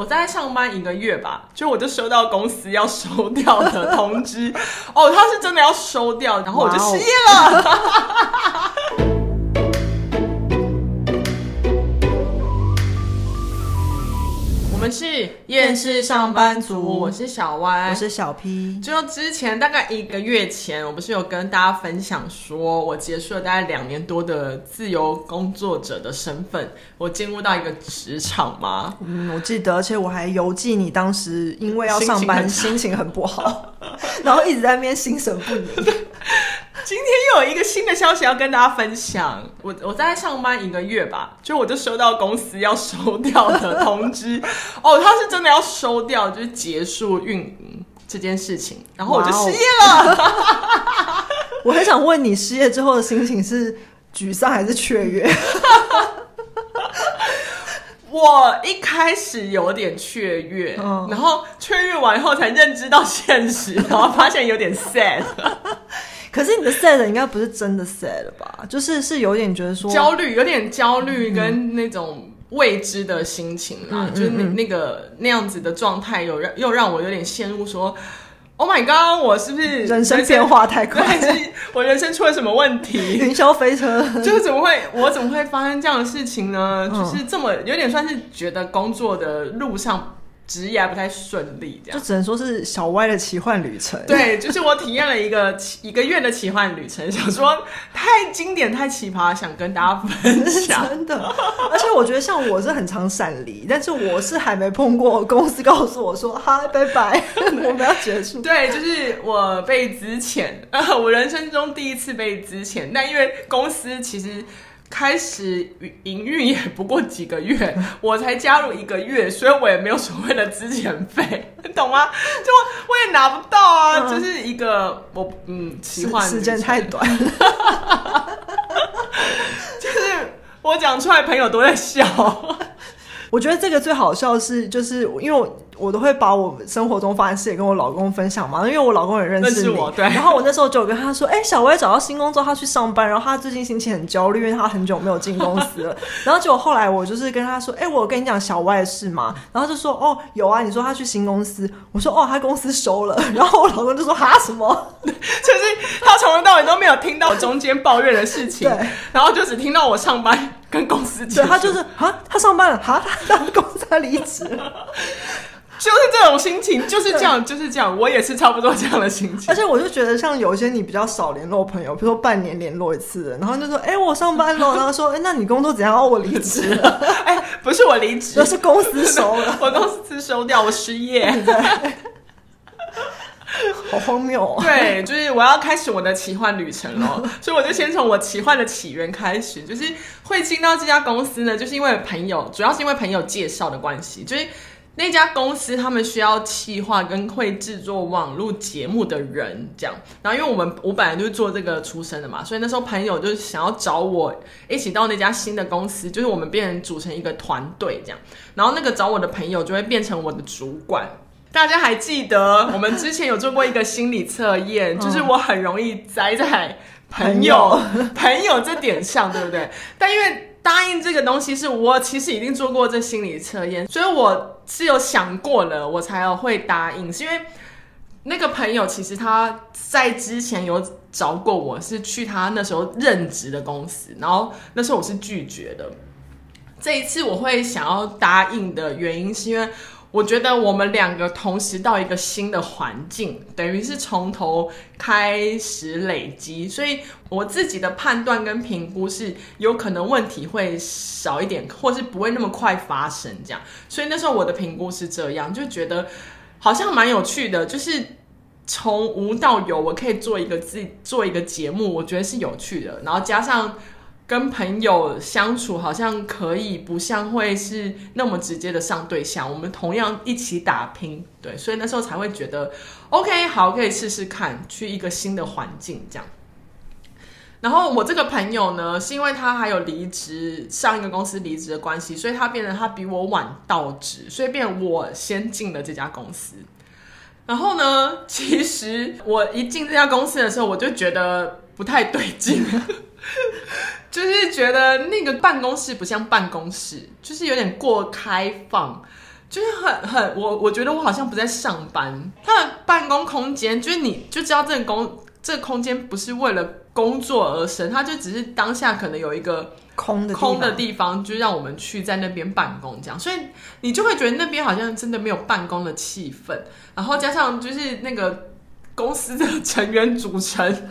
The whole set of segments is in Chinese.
我在上班一个月吧，就我就收到公司要收掉的通知，哦，他是真的要收掉，然后我就失业了。Wow 们是厌世上班族，我是小歪我是小 P。就之前大概一个月前，我不是有跟大家分享说，我结束了大概两年多的自由工作者的身份，我进入到一个职场吗？嗯，我记得，而且我还邮寄你当时因为要上班，心情，心情很不好，然后一直在那边心神不宁。今天又有一个新的消息要跟大家分享。我我在上班一个月吧，就我就收到公司要收掉的通知。哦，他是真的要收掉，就是结束运营这件事情，然后我就失业了。我很想问你，失业之后的心情是沮丧还是雀跃？我一开始有点雀跃，嗯、然后雀跃完以后才认知到现实，然后发现有点 sad。可是你的 sad 应该不是真的 sad 吧？就是是有点觉得说焦虑，有点焦虑跟那种未知的心情啊，嗯、就是那那个那样子的状态，有让又让我有点陷入说，Oh my god，我是不是人生变化太快？我人生出了什么问题？云霄飞车，就是怎么会我怎么会发生这样的事情呢？就是这么有点算是觉得工作的路上。职业还不太顺利，这样就只能说是小歪的奇幻旅程。对，就是我体验了一个一个月的奇幻旅程，想说太经典、太奇葩，想跟大家分 享。真的，而且我觉得像我是很常闪离，但是我是还没碰过公司告诉我说“嗨，拜拜，我们要结束”。对，就是我被资遣，我人生中第一次被资遣，但因为公司其实。开始营运也不过几个月，我才加入一个月，所以我也没有所谓的资遣费，你 懂吗？就我也拿不到啊，这、嗯、是一个我嗯奇幻时间太短，就是我讲出来，朋友都在笑。我觉得这个最好笑的是，就是因为我。我都会把我生活中发生的事也跟我老公分享嘛，因为我老公也认识你。我，对。然后我那时候就有跟他说：“哎、欸，小薇找到新工作，他去上班，然后他最近心情很焦虑，因为他很久没有进公司了。” 然后结果后来我就是跟他说：“哎、欸，我跟你讲小薇的事嘛。”然后就说：“哦，有啊，你说他去新公司。”我说：“哦，他公司收了。” 然后我老公就说：“哈什么？” 就是他从头到尾都没有听到我中间抱怨的事情，对。然后就只听到我上班跟公司。对，他就是啊，他上班了，哈，他公司他离职了。就是这种心情，就是这样，就是这样。我也是差不多这样的心情。而且我就觉得，像有一些你比较少联络朋友，比如说半年联络一次，然后就说：“哎、欸，我上班了。”然后说：“哎、欸，那你工作怎样？”哦，我离职了。哎、欸，不是我离职，是公司收了。我公司收掉，我失业。好荒谬哦。对，就是我要开始我的奇幻旅程了。所以我就先从我奇幻的起源开始，就是会进到这家公司呢，就是因为朋友，主要是因为朋友介绍的关系，就是。那家公司他们需要企划跟会制作网络节目的人，这样。然后因为我们我本来就是做这个出身的嘛，所以那时候朋友就是想要找我一起到那家新的公司，就是我们变成组成一个团队这样。然后那个找我的朋友就会变成我的主管。大家还记得我们之前有做过一个心理测验，就是我很容易栽在朋友 朋友这点上，对不对？但因为答应这个东西是我其实已经做过这心理测验，所以我是有想过了，我才有会答应。是因为那个朋友其实他在之前有找过我，是去他那时候任职的公司，然后那时候我是拒绝的。这一次我会想要答应的原因是因为。我觉得我们两个同时到一个新的环境，等于是从头开始累积，所以我自己的判断跟评估是有可能问题会少一点，或是不会那么快发生这样。所以那时候我的评估是这样，就觉得好像蛮有趣的，就是从无到有，我可以做一个自己做一个节目，我觉得是有趣的。然后加上。跟朋友相处好像可以不像会是那么直接的上对象，我们同样一起打拼，对，所以那时候才会觉得 OK，好，可以试试看去一个新的环境这样。然后我这个朋友呢，是因为他还有离职上一个公司离职的关系，所以他变得他比我晚到职，所以变我先进了这家公司。然后呢，其实我一进这家公司的时候，我就觉得不太对劲。就是觉得那个办公室不像办公室，就是有点过开放，就是很很我我觉得我好像不在上班，他的办公空间就是你就知道这个工这个空间不是为了工作而生，他就只是当下可能有一个空的空的地方，就让我们去在那边办公这样，所以你就会觉得那边好像真的没有办公的气氛，然后加上就是那个。公司的成员组成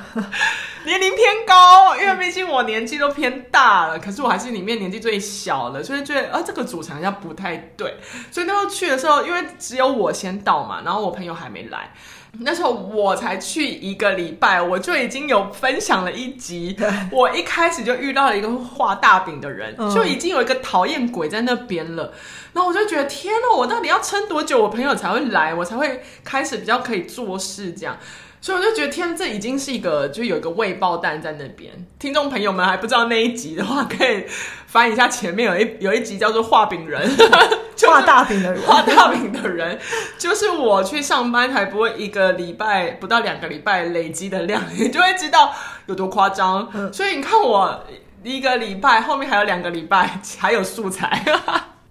年龄偏高，因为毕竟我年纪都偏大了，可是我还是里面年纪最小的，所以觉得啊这个组成好像不太对。所以那时候去的时候，因为只有我先到嘛，然后我朋友还没来。那时候我才去一个礼拜，我就已经有分享了一集。我一开始就遇到了一个画大饼的人，就已经有一个讨厌鬼在那边了。然后我就觉得天呐，我到底要撑多久，我朋友才会来，我才会开始比较可以做事这样。所以我就觉得天，这已经是一个，就有一个未爆弹在那边。听众朋友们还不知道那一集的话，可以翻一下前面有一有一集叫做“画饼人”，画大饼的人，画大饼的人，就是我去上班还不会一个礼拜不到两个礼拜累积的量，你就会知道有多夸张。嗯、所以你看我一个礼拜后面还有两个礼拜还有素材。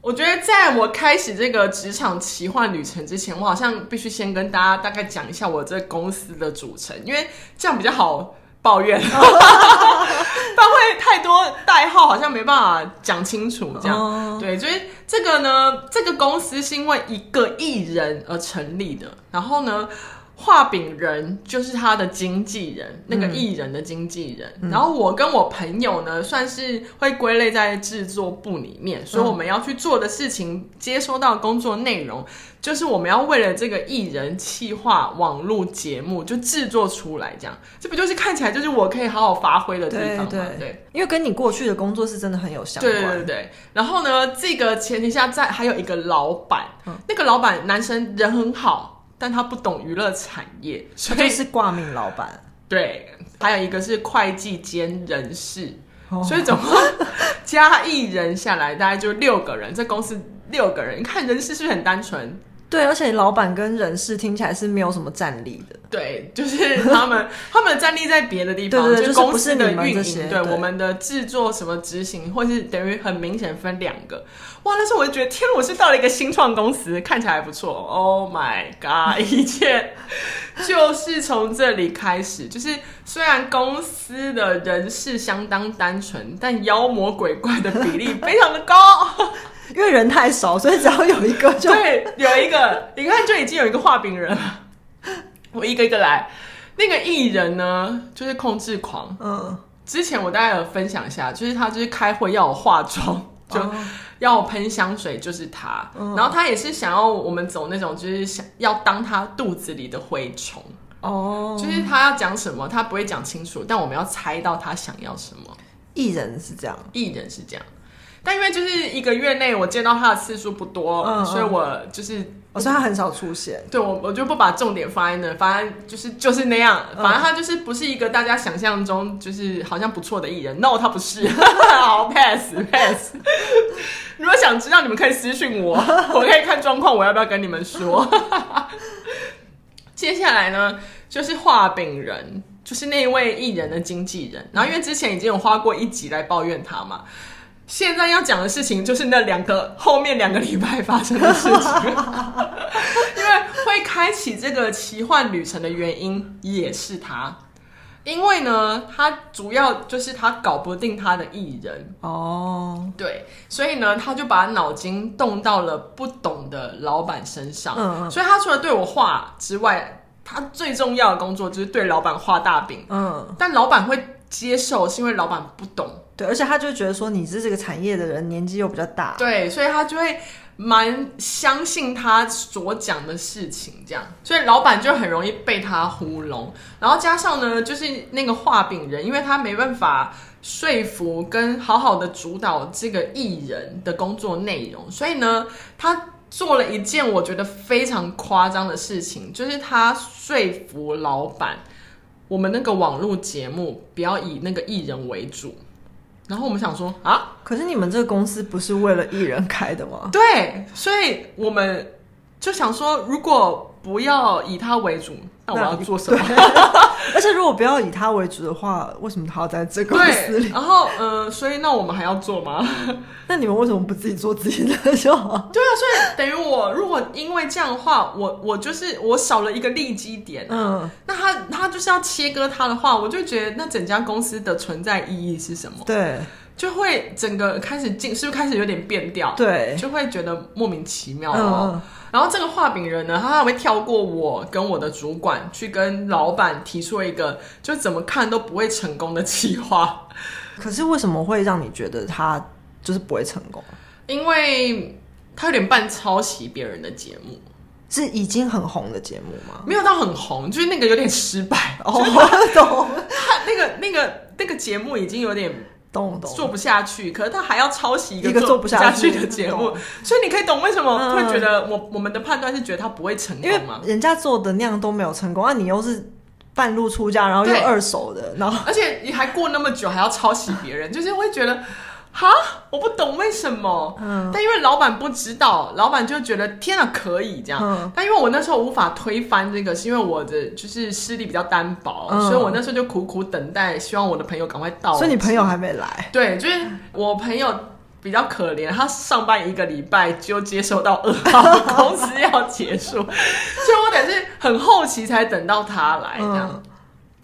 我觉得在我开始这个职场奇幻旅程之前，我好像必须先跟大家大概讲一下我这公司的组成，因为这样比较好抱怨，不然会太多代号，好像没办法讲清楚。这样对，所以这个呢，这个公司是因为一个艺人而成立的，然后呢。画饼人就是他的经纪人，那个艺人的经纪人。嗯、然后我跟我朋友呢，算是会归类在制作部里面，所以我们要去做的事情，接收到工作内容，就是我们要为了这个艺人企划网络节目，就制作出来。这样，这不就是看起来就是我可以好好发挥的地方吗？对，对，对，因为跟你过去的工作是真的很有相关。对对对。然后呢，这个前提下，在还有一个老板，嗯、那个老板男生人很好。但他不懂娱乐产业，所以是挂名老板。对，还有一个是会计兼人事，哦、所以总共加一人下来大概就六个人。这公司六个人，你看人事是不是很单纯？对，而且老板跟人事听起来是没有什么战力的。对，就是他们，他们的战力在别的地方，对对对，就是公司的运营，对，我们的制作什么执行，或是等于很明显分两个。哇，那时候我就觉得，天，我是到了一个新创公司，看起来还不错。Oh my god，一切就是从这里开始。就是虽然公司的人事相当单纯，但妖魔鬼怪的比例非常的高。因为人太少，所以只要有一个就对，有一个，你看就已经有一个画饼人了。我一个一个来，那个艺人呢，就是控制狂。嗯，之前我大概有分享一下，就是他就是开会要我化妆，就要我喷香水，就是他。嗯、然后他也是想要我们走那种，就是想要当他肚子里的蛔虫。哦，就是他要讲什么，他不会讲清楚，但我们要猜到他想要什么。艺人是这样，艺人是这样。但因为就是一个月内我见到他的次数不多，嗯、所以我就是，我说他很少出现。对，我我就不把重点放在那，反正就是就是那样，反正他就是不是一个大家想象中就是好像不错的艺人。No，他不是。好，pass pass。如果想知道，你们可以私信我，我可以看状况，我要不要跟你们说？接下来呢，就是画饼人，就是那一位艺人的经纪人。然后因为之前已经有花过一集来抱怨他嘛。现在要讲的事情就是那两个后面两个礼拜发生的事情，因为会开启这个奇幻旅程的原因也是他，因为呢，他主要就是他搞不定他的艺人。哦，对，所以呢，他就把脑筋动到了不懂的老板身上，嗯，所以他除了对我画之外，他最重要的工作就是对老板画大饼，嗯，但老板会接受，是因为老板不懂。对，而且他就觉得说你是这个产业的人，年纪又比较大，对，所以他就会蛮相信他所讲的事情，这样，所以老板就很容易被他糊弄。然后加上呢，就是那个画饼人，因为他没办法说服跟好好的主导这个艺人的工作内容，所以呢，他做了一件我觉得非常夸张的事情，就是他说服老板，我们那个网络节目不要以那个艺人为主。然后我们想说啊，可是你们这个公司不是为了艺人开的吗？对，所以我们就想说，如果不要以他为主，那我要做什么？而且如果不要以他为主的话，为什么他要在这个公司里？然后，呃，所以那我们还要做吗？那你们为什么不自己做自己的就好？对啊，所以等于我如果因为这样的话，我我就是我少了一个利基点，嗯，那他他就是要切割他的话，我就觉得那整家公司的存在意义是什么？对。就会整个开始进，是不是开始有点变调？对，就会觉得莫名其妙哦。嗯、然后这个画饼人呢，他还会跳过我跟我的主管，去跟老板提出一个就怎么看都不会成功的计划。可是为什么会让你觉得他就是不会成功？因为他有点半抄袭别人的节目，是已经很红的节目吗？没有到很红，就是那个有点失败。哦，我懂。他那个那个那个节目已经有点。懂懂，做不下去，可是他还要抄袭一个做不下去的节目，所以你可以懂为什么会觉得我我们的判断是觉得他不会成功吗？人家做的那样都没有成功，那你又是半路出家，然后又二手的，然后而且你还过那么久还要抄袭别人，就是会觉得。哈，我不懂为什么。嗯，但因为老板不知道，老板就觉得天啊，可以这样。嗯，但因为我那时候无法推翻这个，是因为我的就是视力比较单薄，嗯，所以我那时候就苦苦等待，希望我的朋友赶快到。所以你朋友还没来？对，就是我朋友比较可怜，他上班一个礼拜就接收到噩耗，公司要结束，所以我得是很后期才等到他来这样。嗯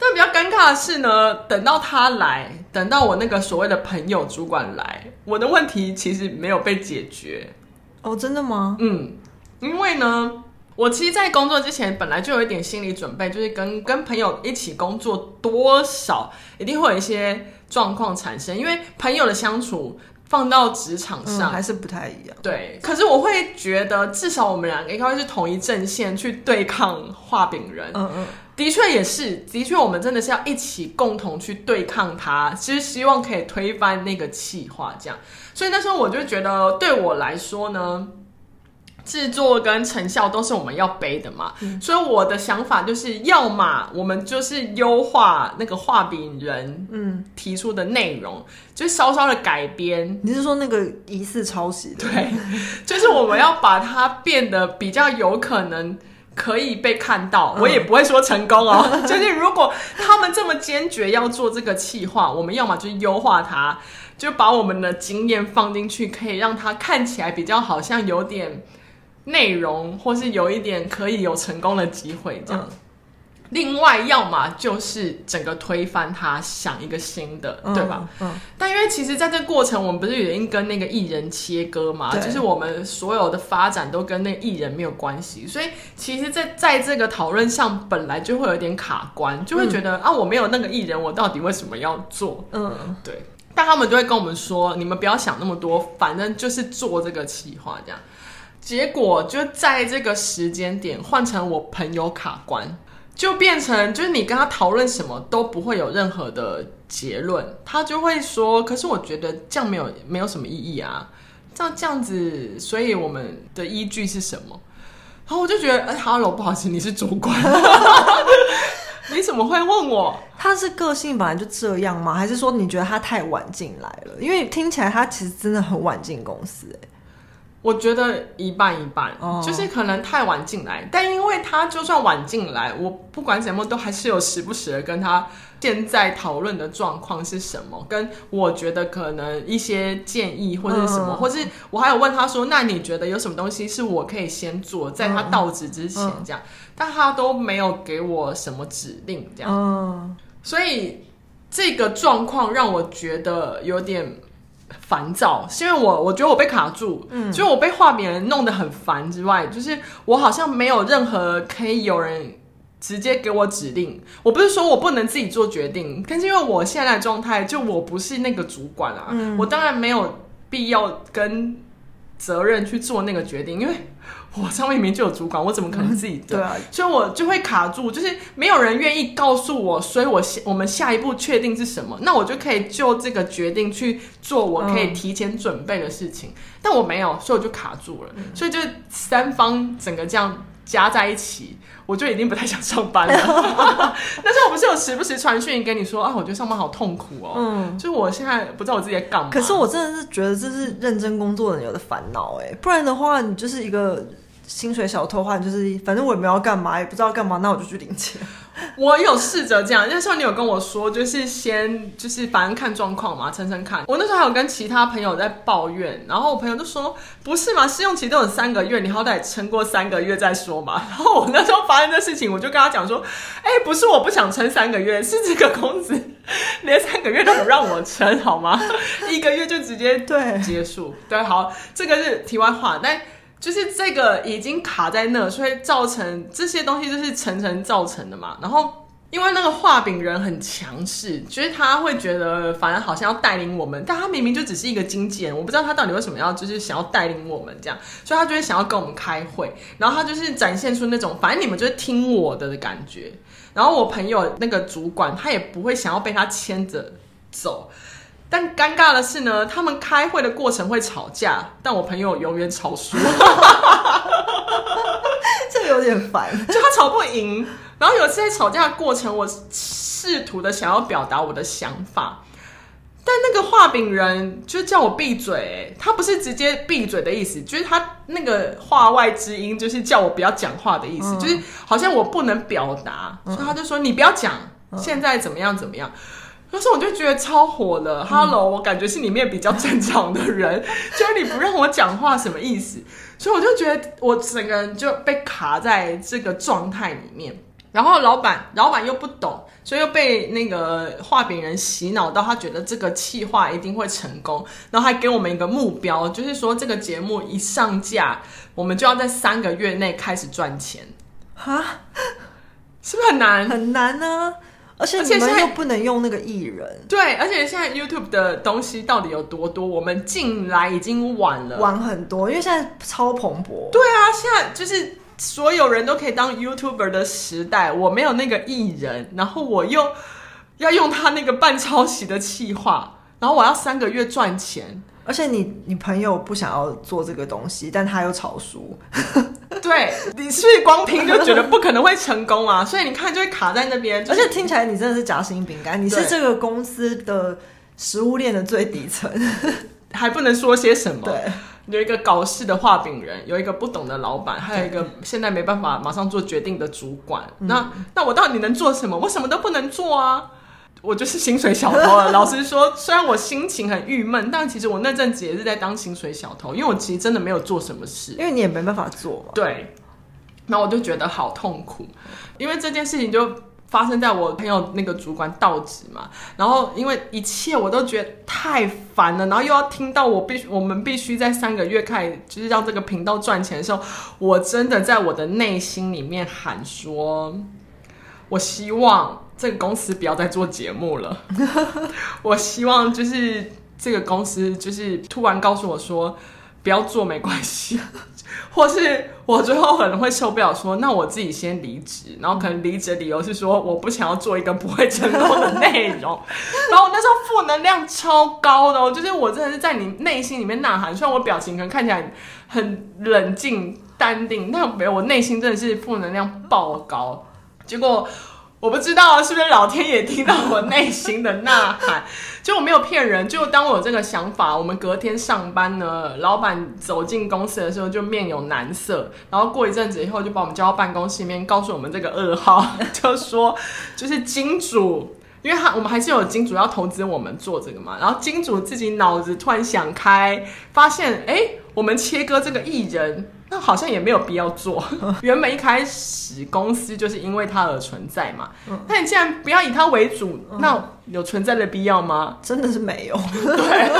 但比较尴尬的是呢，等到他来，等到我那个所谓的朋友主管来，我的问题其实没有被解决。哦，真的吗？嗯，因为呢，我其实，在工作之前本来就有一点心理准备，就是跟跟朋友一起工作，多少一定会有一些状况产生，因为朋友的相处放到职场上、嗯、还是不太一样。对，可是我会觉得，至少我们两个应该会是同一阵线去对抗画饼人。嗯嗯。的确也是，的确，我们真的是要一起共同去对抗他，其实希望可以推翻那个企划，这样。所以那时候我就觉得，对我来说呢，制作跟成效都是我们要背的嘛。嗯、所以我的想法就是，要么我们就是优化那个画饼人嗯提出的内容，嗯、就稍稍的改编。你是说那个疑似抄袭？对，就是我们要把它变得比较有可能。可以被看到，我也不会说成功哦。嗯、就是如果他们这么坚决要做这个企划，我们要么就优化它，就把我们的经验放进去，可以让它看起来比较好像有点内容，或是有一点可以有成功的机会这样。嗯另外，要么就是整个推翻他，想一个新的，嗯、对吧？嗯。但因为其实，在这个过程，我们不是已经跟那个艺人切割嘛？对就是我们所有的发展都跟那艺人没有关系，所以其实在，在在这个讨论上，本来就会有点卡关，就会觉得、嗯、啊，我没有那个艺人，我到底为什么要做？嗯，对。但他们就会跟我们说，你们不要想那么多，反正就是做这个企划这样。结果就在这个时间点，换成我朋友卡关。就变成，就是你跟他讨论什么都不会有任何的结论，他就会说：“可是我觉得这样没有没有什么意义啊，这样这样子，所以我们的依据是什么？”然后我就觉得：“哎哈喽，不好意思，你是主管，你怎么会问我？他是个性本来就这样吗？还是说你觉得他太晚进来了？因为听起来他其实真的很晚进公司，欸，我觉得一半一半，oh. 就是可能太晚进来，但因为他就算晚进来，我不管怎么都还是有时不时的跟他现在讨论的状况是什么，跟我觉得可能一些建议或者什么，uh. 或是我还有问他说，那你觉得有什么东西是我可以先做，在他到职之前这样，uh. Uh. 但他都没有给我什么指令这样，uh. 所以这个状况让我觉得有点。烦躁，是因为我我觉得我被卡住，嗯，就是我被画饼人弄得很烦之外，就是我好像没有任何可以有人直接给我指令。我不是说我不能自己做决定，但是因为我现在的状态，就我不是那个主管啊，嗯，我当然没有必要跟责任去做那个决定，因为。我上面明明就有主管，我怎么可能自己对？对啊，所以我就会卡住，就是没有人愿意告诉我，所以我下我们下一步确定是什么，那我就可以就这个决定去做我可以提前准备的事情。嗯、但我没有，所以我就卡住了，嗯、所以就三方整个这样加在一起，我就已经不太想上班了。但是我不是有时不时传讯跟你说啊，我觉得上班好痛苦哦。嗯，就是我现在不知道我自己在干嘛。可是我真的是觉得这是认真工作的人有的烦恼哎，不然的话你就是一个。薪水小偷的话，就是反正我也没有要干嘛，也不知道干嘛，那我就去领钱。我有试着这样，那时候你有跟我说，就是先就是反正看状况嘛，撑撑看。我那时候还有跟其他朋友在抱怨，然后我朋友就说：“不是嘛，试用期都有三个月，你好歹撑过三个月再说嘛。”然后我那时候发生这事情，我就跟他讲说：“哎、欸，不是我不想撑三个月，是这个公司连三个月都不让我撑，好吗？一个月就直接对结束。对”对，好，这个是题外话，但。就是这个已经卡在那，所以造成这些东西就是层层造成的嘛。然后因为那个画饼人很强势，就是他会觉得反正好像要带领我们，但他明明就只是一个经纪人，我不知道他到底为什么要就是想要带领我们这样，所以他就会想要跟我们开会，然后他就是展现出那种反正你们就是听我的的感觉。然后我朋友那个主管他也不会想要被他牵着走。但尴尬的是呢，他们开会的过程会吵架，但我朋友永远吵输，这有点烦。就他吵不赢，然后有一次在吵架的过程，我试图的想要表达我的想法，但那个画饼人就叫我闭嘴，他不是直接闭嘴的意思，就是他那个话外之音，就是叫我不要讲话的意思，嗯、就是好像我不能表达，所以他就说你不要讲，现在怎么样怎么样。可是我就觉得超火的，Hello，我感觉是里面比较正常的人，就是你不让我讲话什么意思？所以我就觉得我整个人就被卡在这个状态里面。然后老板，老板又不懂，所以又被那个画饼人洗脑到，他觉得这个企划一定会成功，然后还给我们一个目标，就是说这个节目一上架，我们就要在三个月内开始赚钱。哈，是不是很难？很难呢。而且你们又不能用那个艺人，对，而且现在 YouTube 的东西到底有多多？我们进来已经晚了，晚很多，因为现在超蓬勃。对啊，现在就是所有人都可以当 YouTuber 的时代，我没有那个艺人，然后我又要用他那个半抄袭的气话，然后我要三个月赚钱。而且你你朋友不想要做这个东西，但他又炒熟，对，你是不是光听就觉得不可能会成功啊？所以你看就会卡在那边，就是、而且听起来你真的是夹心饼干，你是这个公司的食物链的最底层，还不能说些什么。对，有一个搞事的画饼人，有一个不懂的老板，还有一个现在没办法马上做决定的主管。那那我到底能做什么？我什么都不能做啊！我就是薪水小偷了。老实说，虽然我心情很郁闷，但其实我那阵子也是在当薪水小偷，因为我其实真的没有做什么事，因为你也没办法做嘛。对，然后我就觉得好痛苦，因为这件事情就发生在我朋友那个主管到职嘛，然后因为一切我都觉得太烦了，然后又要听到我必须我们必须在三个月开始就是让这个频道赚钱的时候，我真的在我的内心里面喊说，我希望。这个公司不要再做节目了。我希望就是这个公司就是突然告诉我说不要做没关系，或是我最后可能会受不了说那我自己先离职，然后可能离职的理由是说我不想要做一个不会成功的内容。然后我那时候负能量超高的，就是我真的是在你内心里面呐喊，虽然我表情可能看起来很冷静淡定，但没有，我内心真的是负能量爆高。结果。我不知道是不是老天爷听到我内心的呐喊，就我没有骗人。就当我有这个想法，我们隔天上班呢，老板走进公司的时候就面有难色，然后过一阵子以后就把我们叫到办公室里面，告诉我们这个噩耗，就说就是金主，因为他我们还是有金主要投资我们做这个嘛，然后金主自己脑子突然想开，发现哎，我们切割这个艺人。那好像也没有必要做。原本一开始公司就是因为他而存在嘛。那你既然不要以他为主，那有存在的必要吗？真的是没有。对。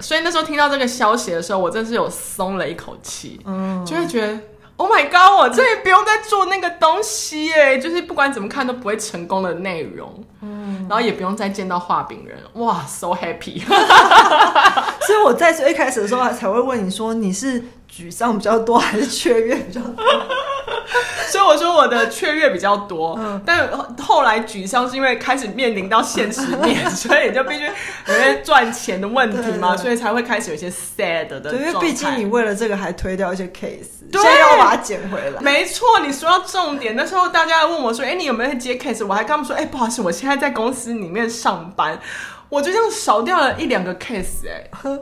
所以那时候听到这个消息的时候，我真是有松了一口气。嗯，就会觉得。Oh my god！我这也不用再做那个东西哎，就是不管怎么看都不会成功的内容，嗯，然后也不用再见到画饼人，哇，so happy！所以我在最一开始的时候才会问你说，你是沮丧比较多还是雀跃比较多？所以我说我的雀跃比较多，嗯、但后来沮丧是因为开始面临到现实面，所以你就必须有些赚钱的问题嘛，所以才会开始有一些 sad 的。对，因为毕竟你为了这个还推掉一些 case，对，要把它捡回来。没错，你说到重点，那时候大家问我说：“哎、欸，你有没有接 case？” 我还跟他们说：“哎、欸，不好意思，我现在在公司里面上班，我就这样少掉了一两个 case、欸。”哎。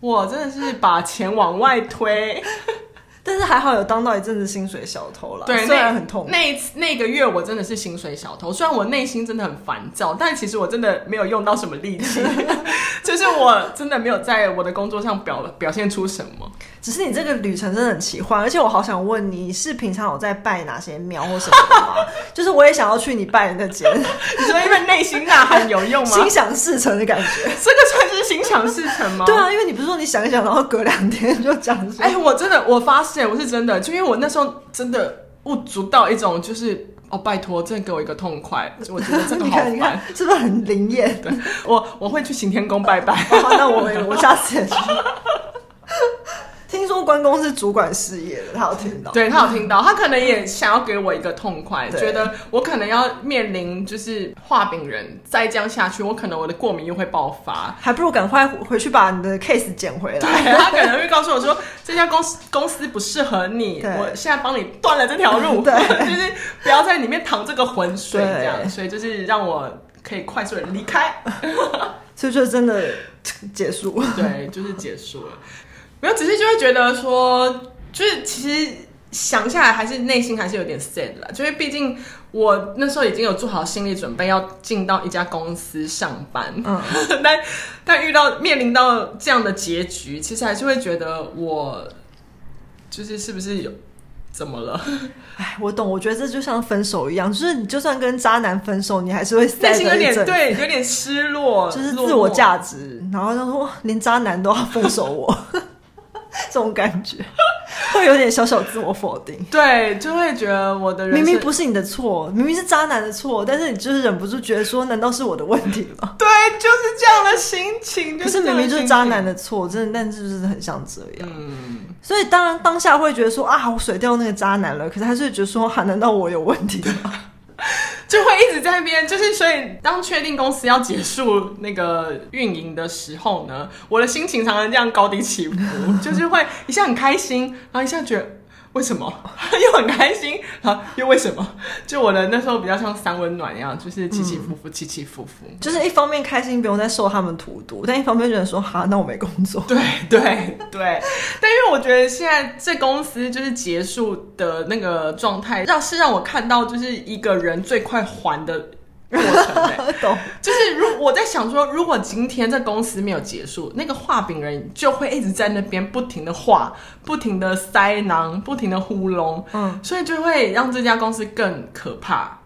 我真的是把钱往外推。但是还好有当到一阵子薪水小偷了，对，虽然很痛。那一次那个月我真的是薪水小偷，虽然我内心真的很烦躁，但其实我真的没有用到什么力气，就是我真的没有在我的工作上表表现出什么。只是你这个旅程真的很奇幻，而且我好想问你，你是平常有在拜哪些庙或什么的吗？就是我也想要去你拜的那间，你说因为内心呐喊有用吗？心想事成的感觉，这个算是心想事成吗？对啊，因为你不是说你想一想，然后隔两天就讲。哎，我真的，我发誓，我是真的，就因为我那时候真的悟足到一种，就是哦，拜托，真的给我一个痛快，我觉得真的好烦，你看你看是不是很灵验？对，我我会去行天宫拜拜，哦、那我我下次也去。关公是主管事业的，他有听到，对他有听到，他可能也想要给我一个痛快，觉得我可能要面临就是画饼人，再这样下去，我可能我的过敏又会爆发，还不如赶快回去把你的 case 捡回来。对，他可能会告诉我说，这家公司公司不适合你，我现在帮你断了这条路，对，就是不要在里面淌这个浑水，这样，所以就是让我可以快速的离开，所以就真的结束，对，就是结束了。没有，只是就会觉得说，就是其实想下来，还是内心还是有点 sad 啦。就是毕竟我那时候已经有做好心理准备，要进到一家公司上班，嗯，但但遇到面临到这样的结局，其实还是会觉得我就是是不是有怎么了？哎，我懂，我觉得这就像分手一样，就是你就算跟渣男分手，你还是会内心有点对，有点失落，就是自我价值，然后他说连渣男都要分手我。这种感觉 会有点小小自我否定，对，就会觉得我的人明明不是你的错，明明是渣男的错，但是你就是忍不住觉得说，难道是我的问题吗？对，就是这样的心情。可是明明就是渣男的错，真的，但是就是很像这样。嗯，所以当然当下会觉得说啊，我甩掉那个渣男了，可是还是会觉得说，哈、啊，难道我有问题吗？就会一直在那边，就是所以当确定公司要结束那个运营的时候呢，我的心情常常这样高低起伏，就是会一下很开心，然后一下觉。为什么 又很开心啊？又为什么？就我的那时候比较像三温暖一样，就是起起伏伏，起起伏伏。就是一方面开心不用再受他们荼毒，但一方面觉得说哈，那我没工作。对 对对。但因为我觉得现在这公司就是结束的那个状态，让是让我看到就是一个人最快还的。过程欸、懂，就是如我在想说，如果今天这公司没有结束，那个画饼人就会一直在那边不停的画，不停的塞囊，不停的糊弄，嗯，所以就会让这家公司更可怕。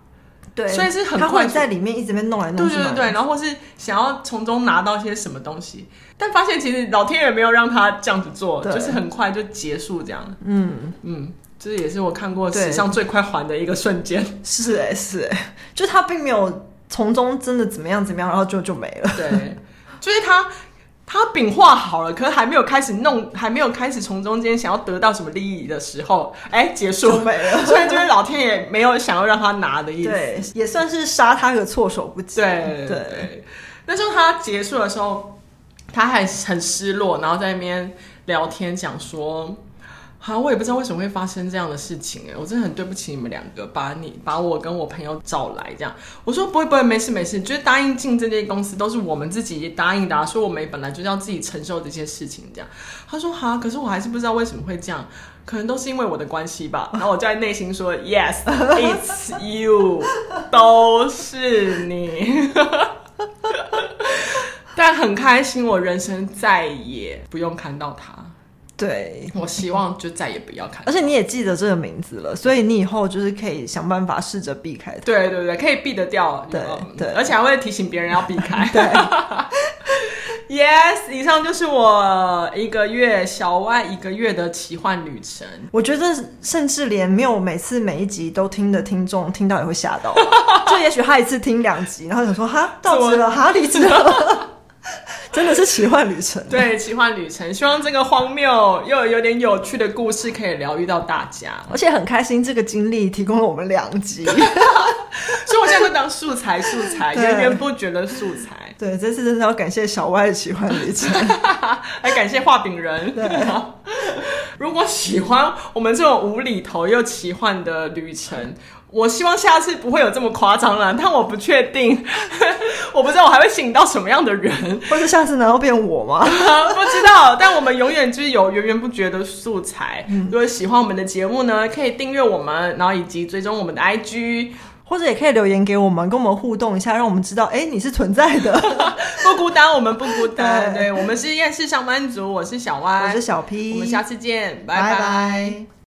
对，所以是很快他会在里面一直被弄来弄去，对对对，然后或是想要从中拿到一些什么东西，但发现其实老天爷没有让他这样子做，就是很快就结束这样。嗯。嗯。这也是我看过史上最快还的一个瞬间。是哎、欸，是哎、欸，就他并没有从中真的怎么样怎么样，然后就就没了。对，就是他他饼画好了，可是还没有开始弄，还没有开始从中间想要得到什么利益的时候，哎，结束没了。所以就是老天爷没有想要让他拿的意思，对，也算是杀他个措手不及。对对，对。那时候他结束的时候，他还很失落，然后在那边聊天讲说。好，我也不知道为什么会发生这样的事情哎，我真的很对不起你们两个，把你把我跟我朋友找来这样。我说不会不会，没事没事，就是答应进这间公司都是我们自己答应的，说我们本来就是要自己承受这些事情这样。他说好，可是我还是不知道为什么会这样，可能都是因为我的关系吧。然后我在内心说 Yes，it's you，都是你。但很开心，我人生再也不用看到他。对，我希望就再也不要看，而且你也记得这个名字了，所以你以后就是可以想办法试着避开它。对对对，可以避得掉。对对，而且还会提醒别人要避开。对，Yes，以上就是我一个月小外一个月的奇幻旅程。我觉得甚至连没有每次每一集都听的听众听到也会吓到，就也许他一次听两集，然后想说哈，到职了，哈，离职了。真的是奇幻旅程，对，奇幻旅程。希望这个荒谬又有点有趣的故事可以疗愈到大家，而且很开心这个经历提供了我们两集，所以我现在就当素材，素材源源不绝的素材。对，这次真的要感谢小歪的奇幻旅程，还感谢画饼人。对，如果喜欢我们这种无厘头又奇幻的旅程。我希望下次不会有这么夸张了，但我不确定，我不知道我还会吸引到什么样的人，或者下次难道变我吗？不知道，但我们永远就是有源源不绝的素材。嗯、如果喜欢我们的节目呢，可以订阅我们，然后以及追踪我们的 IG，或者也可以留言给我们，跟我们互动一下，让我们知道，哎、欸，你是存在的，不孤单，我们不孤单。对，对，我们是厌世上班族，我是小歪，我是小 P，我们下次见，拜拜。拜拜。